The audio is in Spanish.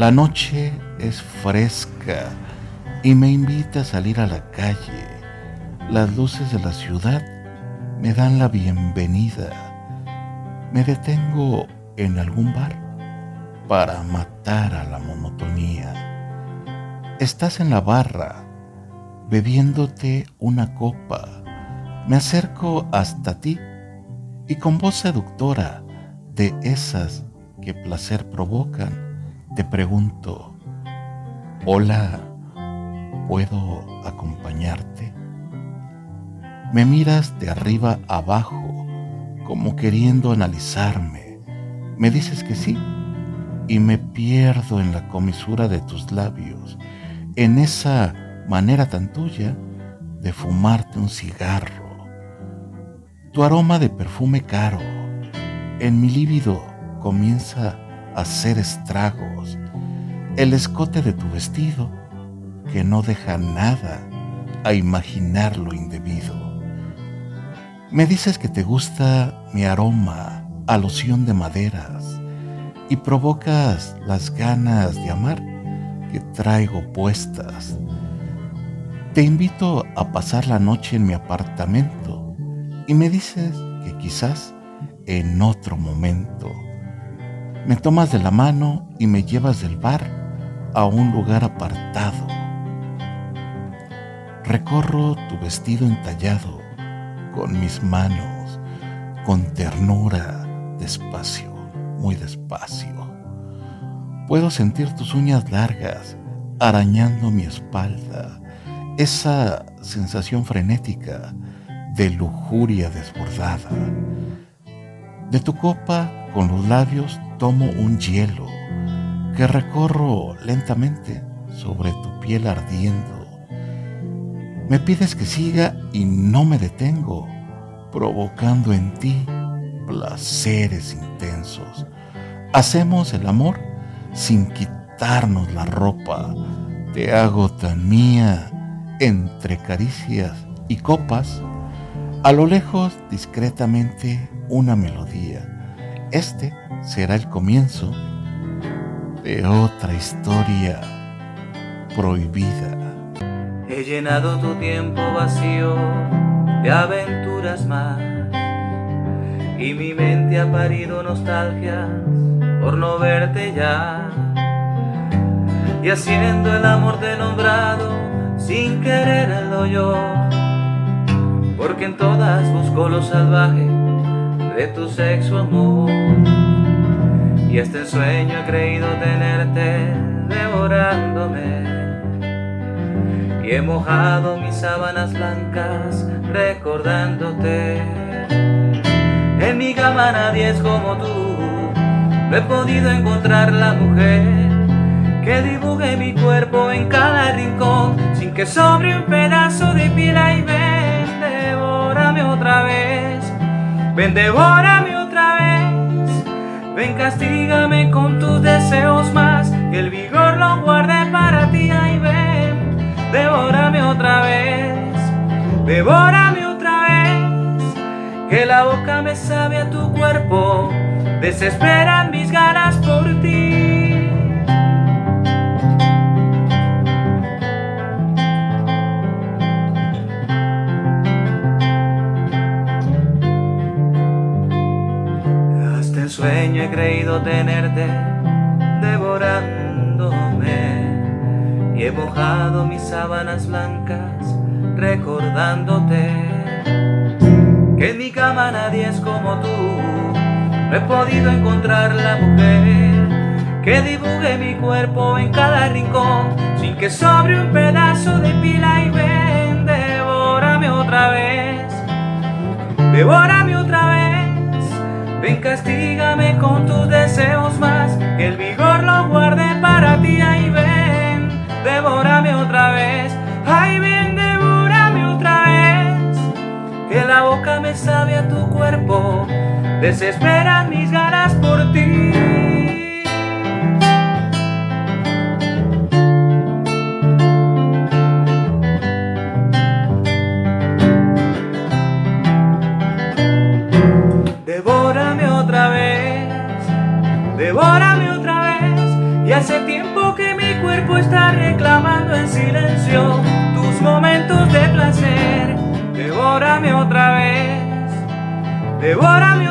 La noche es fresca y me invita a salir a la calle. Las luces de la ciudad me dan la bienvenida. Me detengo en algún bar para matar a la monotonía. Estás en la barra bebiéndote una copa. Me acerco hasta ti y con voz seductora de esas que placer provocan, te pregunto, hola, ¿puedo acompañarte? Me miras de arriba abajo, como queriendo analizarme. Me dices que sí, y me pierdo en la comisura de tus labios, en esa manera tan tuya de fumarte un cigarro tu aroma de perfume caro en mi líbido comienza hacer estragos. El escote de tu vestido que no deja nada a imaginar lo indebido. Me dices que te gusta mi aroma a loción de maderas y provocas las ganas de amar que traigo puestas. Te invito a pasar la noche en mi apartamento y me dices que quizás en otro momento me tomas de la mano y me llevas del bar a un lugar apartado. Recorro tu vestido entallado con mis manos, con ternura, despacio, muy despacio. Puedo sentir tus uñas largas arañando mi espalda, esa sensación frenética de lujuria desbordada. De tu copa con los labios tomo un hielo que recorro lentamente sobre tu piel ardiendo. Me pides que siga y no me detengo, provocando en ti placeres intensos. Hacemos el amor sin quitarnos la ropa. Te hago tan mía entre caricias y copas a lo lejos, discretamente, una melodía. Este será el comienzo de otra historia prohibida. He llenado tu tiempo vacío de aventuras más y mi mente ha parido nostalgias por no verte ya y haciendo el amor de nombrado sin quererlo yo porque en todas busco lo salvaje de tu sexo amor. Y este sueño he creído tenerte devorándome. Y he mojado mis sábanas blancas recordándote. En mi cama nadie es como tú, no he podido encontrar la mujer que dibuje mi cuerpo en cada rincón sin que sobre un pedazo de piel y ver otra vez, ven, devórame otra vez, ven, castígame con tus deseos más, que el vigor lo guarde para ti, ay, ven, devórame otra vez, devórame otra vez, que la boca me sabe a tu cuerpo, desesperan mis ganas por ti. He creído tenerte devorándome y he mojado mis sábanas blancas recordándote que en mi cama nadie es como tú. No he podido encontrar la mujer que dibuje mi cuerpo en cada rincón sin que sobre un pedazo de pila y ven, devórame otra vez, devórame sabe a tu cuerpo, desesperan mis ganas por ti. Devórame otra vez y hace tiempo cuerpo está reclamando en silencio They what I'm